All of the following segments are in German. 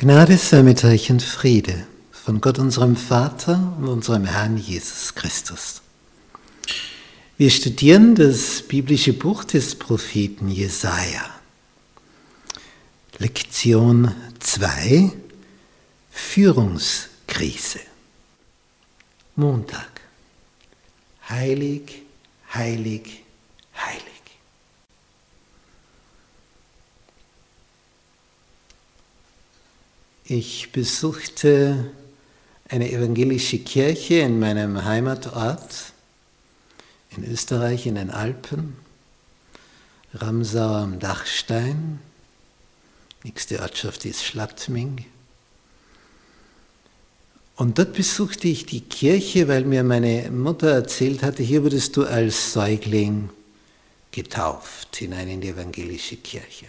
Gnade sei mit euch und Friede von Gott unserem Vater und unserem Herrn Jesus Christus. Wir studieren das biblische Buch des Propheten Jesaja. Lektion 2 Führungskrise. Montag. Heilig, heilig, heilig. Ich besuchte eine evangelische Kirche in meinem Heimatort in Österreich in den Alpen, Ramsau am Dachstein. Nächste Ortschaft ist Schlattming. Und dort besuchte ich die Kirche, weil mir meine Mutter erzählt hatte, hier wurdest du als Säugling getauft hinein in die evangelische Kirche.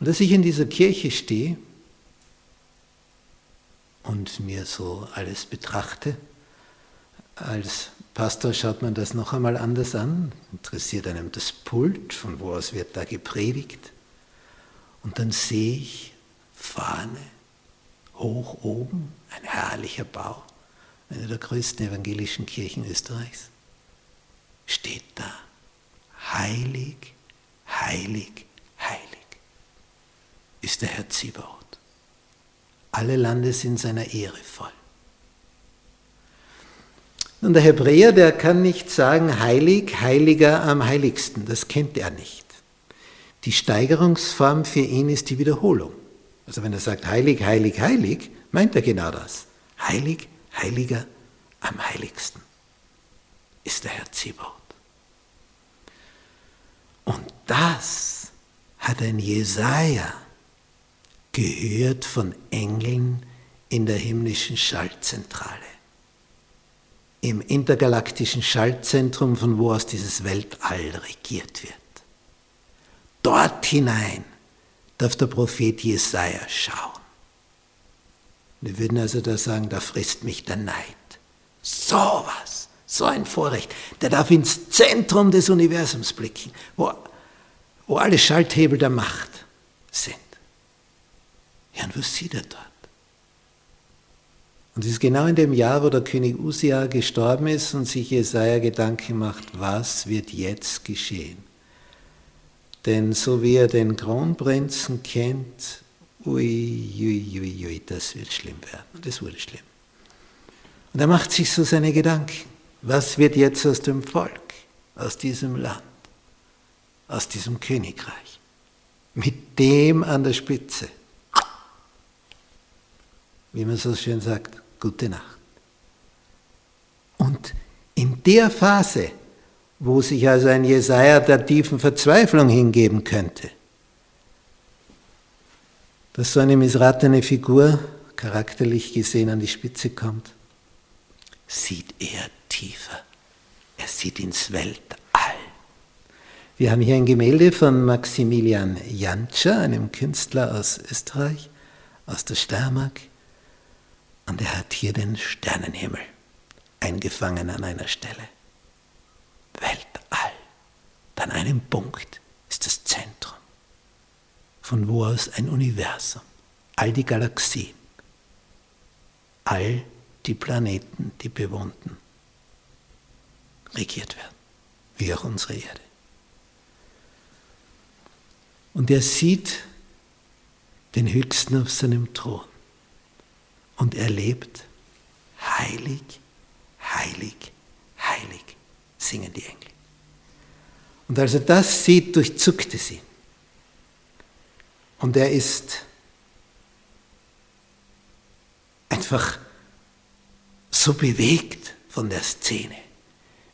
Und als ich in dieser Kirche stehe, und mir so alles betrachte. Als Pastor schaut man das noch einmal anders an, interessiert einem das Pult, von wo aus wird da gepredigt. Und dann sehe ich vorne, hoch oben, ein herrlicher Bau, eine der größten evangelischen Kirchen Österreichs. Steht da, heilig, heilig, heilig ist der Herr Zibaut. Alle Lande sind seiner Ehre voll. Und der Hebräer, der kann nicht sagen, heilig, heiliger am heiligsten. Das kennt er nicht. Die Steigerungsform für ihn ist die Wiederholung. Also wenn er sagt heilig, heilig, heilig, meint er genau das. Heilig, heiliger am heiligsten ist der Herr Zibaut. Und das hat ein Jesaja gehört von Engeln in der himmlischen Schaltzentrale. Im intergalaktischen Schaltzentrum, von wo aus dieses Weltall regiert wird. Dort hinein darf der Prophet Jesaja schauen. Wir würden also da sagen, da frisst mich der Neid. So was, so ein Vorrecht. Der darf ins Zentrum des Universums blicken, wo, wo alle Schalthebel der Macht sind. Ja, und was sieht er dort? Und es ist genau in dem Jahr, wo der König Usia gestorben ist und sich Jesaja Gedanken macht, was wird jetzt geschehen? Denn so wie er den Kronprinzen kennt, ui, ui, ui, ui, das wird schlimm werden. Und es wurde schlimm. Und er macht sich so seine Gedanken. Was wird jetzt aus dem Volk, aus diesem Land, aus diesem Königreich? Mit dem an der Spitze wie man so schön sagt, gute Nacht. Und in der Phase, wo sich also ein Jesaja der tiefen Verzweiflung hingeben könnte, dass so eine missratene Figur charakterlich gesehen an die Spitze kommt, sieht er tiefer. Er sieht ins Weltall. Wir haben hier ein Gemälde von Maximilian Jantscher, einem Künstler aus Österreich, aus der Steiermark. Und er hat hier den Sternenhimmel eingefangen an einer Stelle. Weltall. An einem Punkt ist das Zentrum, von wo aus ein Universum, all die Galaxien, all die Planeten, die bewohnten, regiert werden, wie auch unsere Erde. Und er sieht den Höchsten auf seinem Thron und er lebt heilig, heilig, heilig, singen die Engel. Und als er das sieht, durchzuckt es ihn. Und er ist einfach so bewegt von der Szene,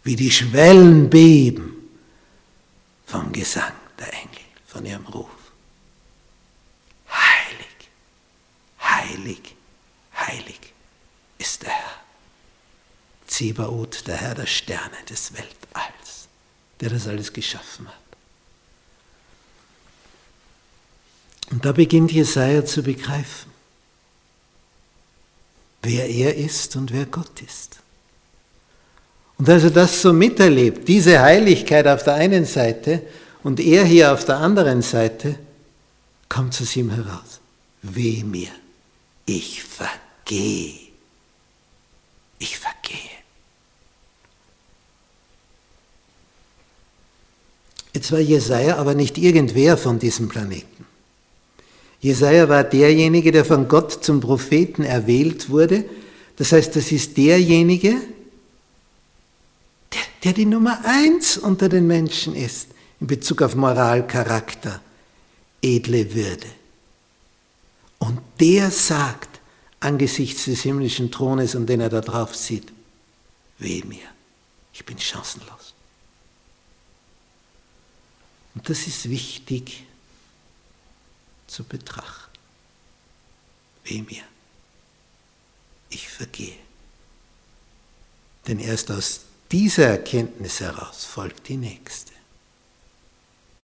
wie die Schwellen beben vom Gesang der Engel, von ihrem Ruf. Heilig, heilig, heilig ist der Herr. Zebaoth, der Herr der Sterne des Weltalls, der das alles geschaffen hat. Und da beginnt Jesaja zu begreifen, wer er ist und wer Gott ist. Und als er das so miterlebt, diese Heiligkeit auf der einen Seite und er hier auf der anderen Seite, kommt aus ihm heraus. weh mir, ich vergehe, ich vergehe. Jetzt war Jesaja aber nicht irgendwer von diesem Planeten. Jesaja war derjenige, der von Gott zum Propheten erwählt wurde. Das heißt, das ist derjenige, der, der die Nummer eins unter den Menschen ist in Bezug auf Moral, Charakter, edle Würde. Und der sagt angesichts des himmlischen Thrones, und den er da drauf sieht, weh mir, ich bin chancenlos. Und das ist wichtig zu betrachten. Weh mir, ich vergehe. Denn erst aus dieser Erkenntnis heraus folgt die nächste.